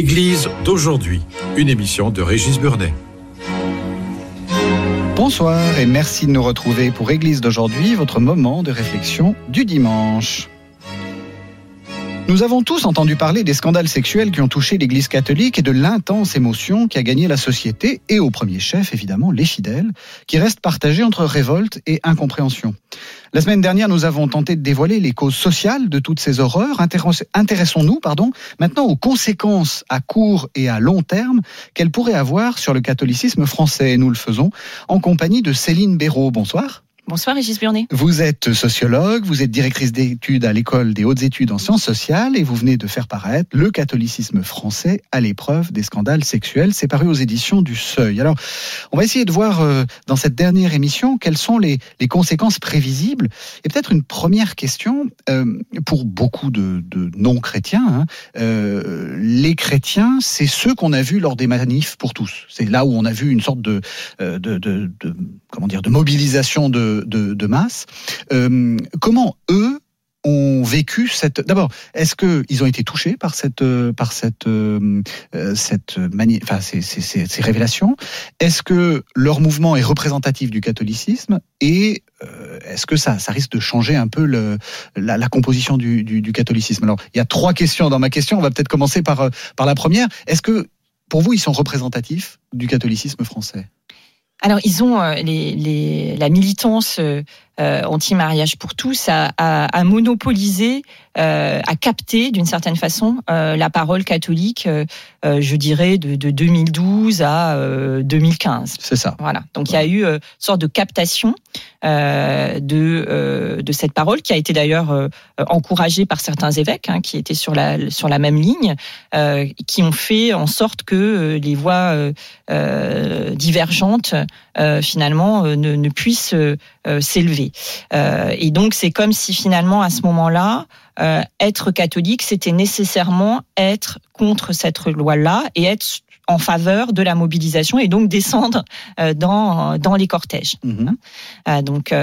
Église d'aujourd'hui, une émission de Régis Burnet. Bonsoir et merci de nous retrouver pour Église d'aujourd'hui, votre moment de réflexion du dimanche. Nous avons tous entendu parler des scandales sexuels qui ont touché l'Église catholique et de l'intense émotion qui a gagné la société et au premier chef évidemment les fidèles, qui restent partagés entre révolte et incompréhension. La semaine dernière, nous avons tenté de dévoiler les causes sociales de toutes ces horreurs. Intéressons-nous, pardon, maintenant aux conséquences à court et à long terme qu'elles pourraient avoir sur le catholicisme français. Nous le faisons en compagnie de Céline Béraud. Bonsoir. Bonsoir Régis Burnet. Vous êtes sociologue, vous êtes directrice d'études à l'école des hautes études en sciences sociales et vous venez de faire paraître Le catholicisme français à l'épreuve des scandales sexuels. C'est paru aux éditions du Seuil. Alors, on va essayer de voir euh, dans cette dernière émission quelles sont les, conséquences prévisibles. Et peut-être une première question euh, pour beaucoup de, non-chrétiens. Hein, euh, les chrétiens, c'est ceux qu'on a vus lors des manifs pour tous. C'est là où on a vu une sorte de comment dire, de mobilisation de de, masse. Euh, comment eux ont vécu cette. D'abord, est-ce que ils ont été touchés par cette par cette euh, cette enfin ces, révélations? Est-ce que leur mouvement est représentatif du catholicisme? Et euh, est-ce que ça ça risque de changer un peu la, composition du, du, du, catholicisme? Alors, il y a trois questions dans ma question. On va peut-être commencer par par la première. Est-ce que pour vous, ils sont représentatifs du catholicisme français? Alors, ils ont euh, les, les, la militance euh, anti-mariage pour tous a, a, a monopolisé, euh, a capté d'une certaine façon euh, la parole catholique, euh, je dirais de, de 2012 à 2015. C'est ça. Voilà. Donc il y a eu une sorte de captation de de cette parole qui a été d'ailleurs encouragée par certains évêques hein, qui étaient sur la sur la même ligne, qui ont fait en sorte que les voix divergentes finalement ne, ne puissent s'élever. Euh, et donc c'est comme si finalement à ce moment-là, euh, être catholique, c'était nécessairement être contre cette loi-là et être en faveur de la mobilisation et donc descendre euh, dans dans les cortèges. Mhm. donc,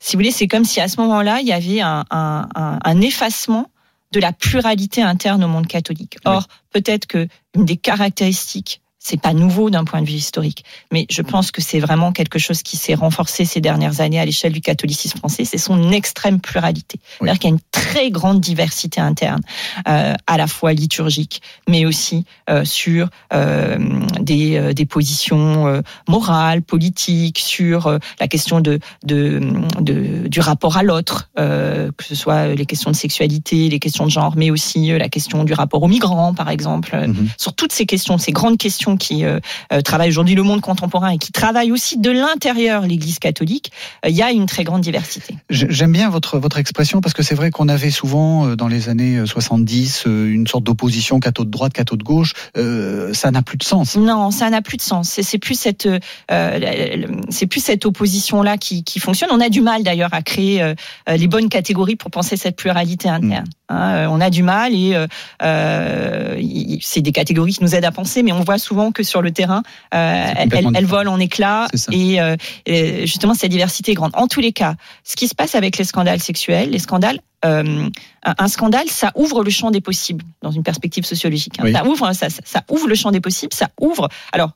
si vous voulez, c'est comme si à ce moment-là, il y avait un, un, un, effacement de la pluralité interne au monde catholique. Or, peut-être que une des caractéristiques c'est pas nouveau d'un point de vue historique, mais je pense que c'est vraiment quelque chose qui s'est renforcé ces dernières années à l'échelle du catholicisme français. C'est son extrême pluralité, c'est-à-dire qu'il y a une très grande diversité interne, euh, à la fois liturgique, mais aussi euh, sur euh, des, des positions morales, politiques, sur la question de, de, de du rapport à l'autre, que ce soit les questions de sexualité, les questions de genre, mais aussi la question du rapport aux migrants, par exemple, mm-hmm. sur toutes ces questions, ces grandes questions qui euh, euh, travaille aujourd'hui le monde contemporain et qui travaille aussi de l'intérieur l'Église catholique, euh, il y a une très grande diversité. J'aime bien votre, votre expression parce que c'est vrai qu'on avait souvent dans les années 70 une sorte d'opposition catho de droite, catho de gauche. ça n'a plus de sens. Non, ça n'a plus de sens. C'est plus cette, c'est plus cette opposition là qui, qui, fonctionne. On a du mal d'ailleurs à créer les bonnes catégories pour penser cette pluralité interne. Mm. Hein, on a du mal et euh, c'est des catégories qui nous aident à penser, mais on voit souvent que sur le terrain, euh, elles, volent en éclats euh, et, justement cette diversité est grande. En tous les cas, ce qui se passe avec les scandales sexuels, les scandales euh, un scandale, ça ouvre le champ des possibles dans une perspective sociologique. Hein. Ça ouvre, ça, ça, ouvre le champ des possibles, ça ouvre. Alors,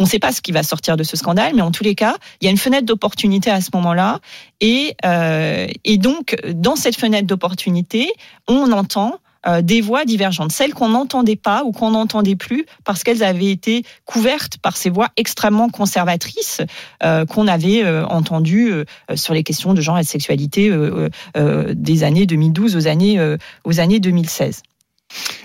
on ne sait pas ce qui va sortir de ce scandale, mais en tous les cas, il y a une fenêtre d'opportunité à ce moment-là, et, et donc dans cette fenêtre d'opportunité, on entend euh, des voix divergentes, celles qu'on n'entendait pas ou qu'on n'entendait plus parce qu'elles avaient été couvertes par ces voix extrêmement conservatrices euh, qu'on avait euh, entendues sur les questions de genre et de sexualité des années 2012 aux années, aux années 2016.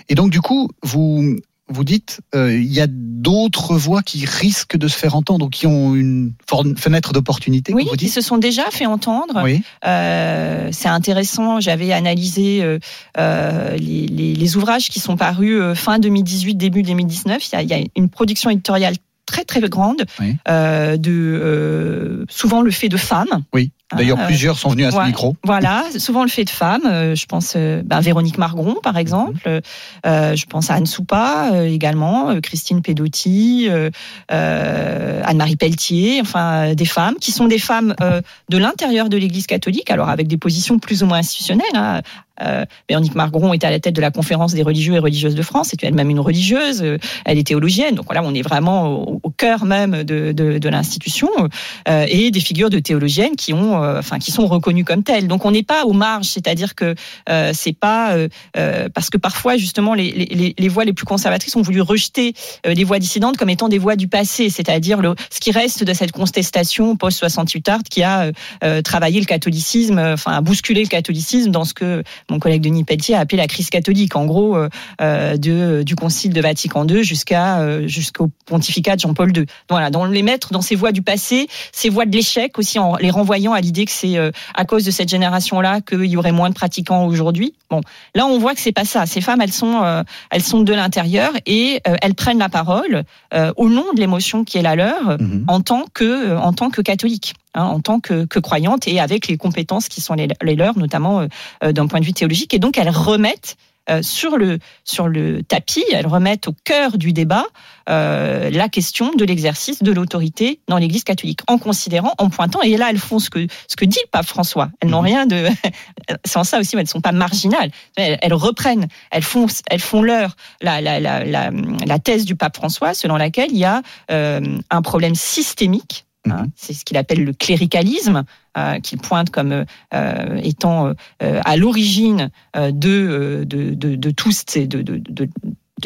Et donc du coup, vous vous dites, euh, il y a d'autres voix qui risquent de se faire entendre ou qui ont une fenêtre d'opportunité. Oui, qui se sont déjà fait entendre. Oui. Euh, c'est intéressant. J'avais analysé euh, les, les, les, ouvrages qui sont parus fin 2018, début 2019. Il y a, il y a une production éditoriale très très grande euh, de euh, souvent le fait de femmes. Oui. D'ailleurs, euh, plusieurs sont venus à ce micro. Voilà, souvent le fait de femmes. Euh, je pense ben, Véronique Margron, par exemple. Mhm. je pense à Anne Soupa également, Christine Pedotti, Anne-Marie Pelletier. Enfin, des femmes qui sont des femmes de l'intérieur de l'Église catholique, alors avec des positions plus ou moins institutionnelles. Hein. Euh, Véronique Margron était à la tête de la conférence des religieux et religieuses de France. C'est elle-même une religieuse. Elle est théologienne. Donc voilà, on est vraiment au, cœur même de, l'institution euh, et des figures de théologiennes qui ont euh, enfin qui sont reconnus comme tels. Donc on n'est pas aux marges, c'est-à-dire que euh, c'est pas euh, parce que parfois justement les, voix les plus conservatrices ont voulu rejeter les voix dissidentes comme étant des voix du passé, c'est-à-dire ce qui reste de cette contestation post 68 art qui a travaillé le catholicisme, enfin a bousculé le catholicisme dans ce que mon collègue Denis Pelletier a appelé la crise catholique, en gros de du concile de Vatican II jusqu'à jusqu'au pontificat de Jean-Paul II. Voilà, dans les mettre dans ces voix du passé, ces voix de l'échec aussi en les renvoyant à l'idée que c'est euh, à cause de cette génération-là qu'il y aurait moins de pratiquants aujourd'hui. Bon, là on voit que c'est pas ça. Ces femmes, elles sont, euh, elles sont de l'intérieur et euh, elles prennent la parole au nom de l'émotion qui est la leur mhm. en tant que, en tant que catholique. Hein, en tant que, que croyante et avec les compétences qui sont les, les leurs, notamment d'un point de vue théologique. Et donc elles remettent euh, sur le sur le tapis, elles remettent au cœur du débat euh, la question de l'exercice de l'autorité dans l'Église catholique, en considérant, en pointant. Et là, elles font ce que ce que dit le pape François. Elles n'ont mhm. rien de. En ça aussi, elles ne sont pas marginales. Elles, reprennent, elles font elles font leur la, la, la, la, la thèse du pape François, selon laquelle il y a euh, un problème systémique Hein, mhm. c'est ce qu'il appelle le cléricalisme, euh, qu'il pointe comme euh, étant euh, à l'origine de, de, de, de, tous ces, de, de, de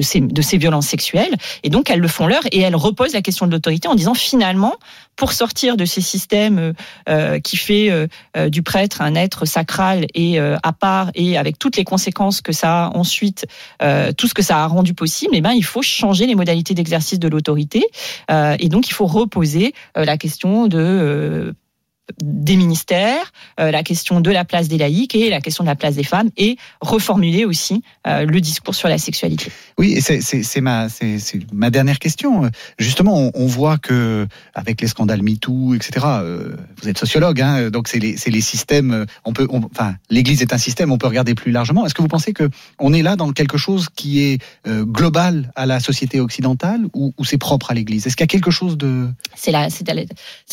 ces, de ces violences sexuelles. Et donc, elles le font leur et elles reposent la question de l'autorité en disant finalement, pour sortir de ces systèmes euh, qui fait euh, euh, du prêtre un être sacral et à part et avec toutes les conséquences que ça a ensuite, tout ce que ça a rendu possible, eh ben, il faut changer les modalités d'exercice de l'autorité. et donc, il faut reposer la question de des ministères, euh, la question de la place des laïcs et la question de la place des femmes, et reformuler aussi euh, le discours sur la sexualité. Oui, c'est ma, ma dernière question. Justement, on, voit que avec les scandales MeToo, etc. Euh, vous êtes sociologue, hein, donc c'est les, les, systèmes. On peut, enfin, l'Église est un système. On peut regarder plus largement. Est-ce que vous pensez que on est là dans quelque chose qui est global à la société occidentale ou, ou c'est propre à l'Église? Est-ce qu'il y a quelque chose de C'est la, c'est la,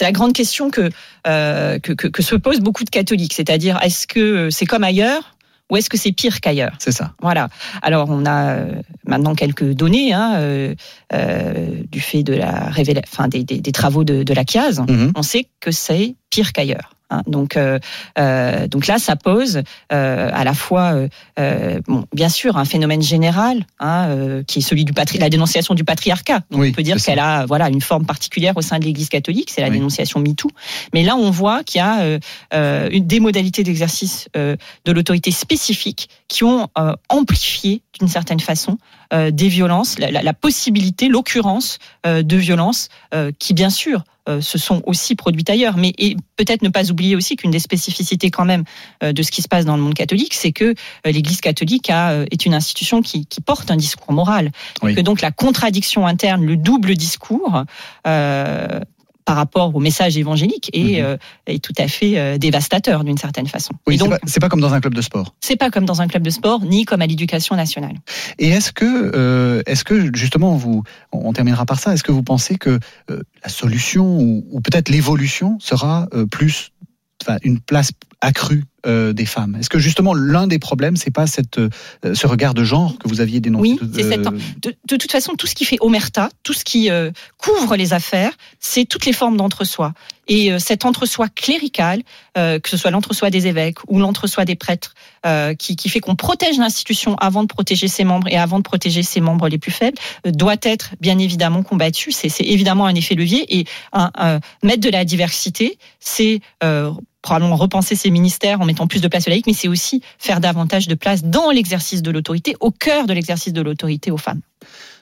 la, grande question que euh, que, que, que, se posent beaucoup de catholiques. C'est-à-dire, est-ce que c'est comme ailleurs ou est-ce que c'est pire qu'ailleurs? C'est ça. Voilà. Alors on a euh, maintenant quelques données hein, euh, euh, du fait de la révélation, enfin des, des, des, travaux de, de la CIAS. Mm-hmm. On sait que c'est pire qu'ailleurs. Hein. Donc, euh, euh, donc là, ça pose euh, à la fois, euh, bon, bien sûr, un phénomène général, hein, euh, qui est celui du patri la dénonciation du patriarcat. Donc, on peut dire qu'elle a, voilà, une forme particulière au sein de l'Église catholique, c'est la dénonciation MeToo. Mais là, on voit qu'il y a euh, une des modalités d'exercice de l'autorité spécifique qui ont amplifié d'une certaine façon des violences, la, la, la possibilité, l'occurrence de violences qui, bien sûr, euh, se sont aussi produites ailleurs. Mais peut-être ne pas oublier aussi qu'une des spécificités quand même euh, de ce qui se passe dans le monde catholique, c'est que euh, l'Église catholique a, est une institution qui, qui, porte un discours moral. Que donc la contradiction interne, le double discours, par rapport au message évangélique est, mhm. euh, est tout à fait euh, dévastateur d'une certaine façon. Oui, donc c'est pas, comme dans un club de sport. C'est pas comme dans un club de sport, ni comme à l'éducation nationale. Et est-ce que, euh, est-ce que justement vous, on terminera par ça, est-ce que vous pensez que la solution ou, ou peut-être l'évolution sera plus, enfin une place accru euh, des femmes. Est-ce que justement l'un des problèmes, c'est pas cette, euh, ce regard de genre que vous aviez dénoncé Oui, c'est cette, de, de, toute façon, tout ce qui fait omerta, tout ce qui euh, couvre les affaires, c'est toutes les formes d'entre-soi. Et euh, cet entre-soi clérical, euh, que ce soit l'entre-soi des évêques ou l'entre-soi des prêtres, qui, qui, fait qu'on protège l'institution avant de protéger ses membres et avant de protéger ses membres les plus faibles, doit être bien évidemment combattu. C'est évidemment un effet levier et un, un, mettre de la diversité, c'est probablement repenser ses ministères en mettant plus de place aux laïcs, mais c'est aussi faire davantage de place dans l'exercice de l'autorité, au cœur de l'exercice de l'autorité aux femmes.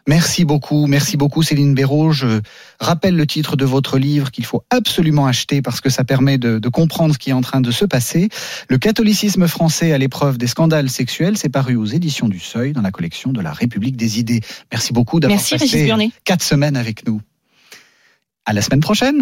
Merci beaucoup, merci beaucoup Céline Béraud. Je rappelle le titre de votre livre qu'il faut absolument acheter parce que ça permet de, de, comprendre ce qui est en train de se passer. Le catholicisme français à l'épreuve des scandales sexuels, c'est paru aux éditions du Seuil dans la collection de la République des idées. Merci beaucoup d'avoir passé quatre semaines avec nous. À la semaine prochaine.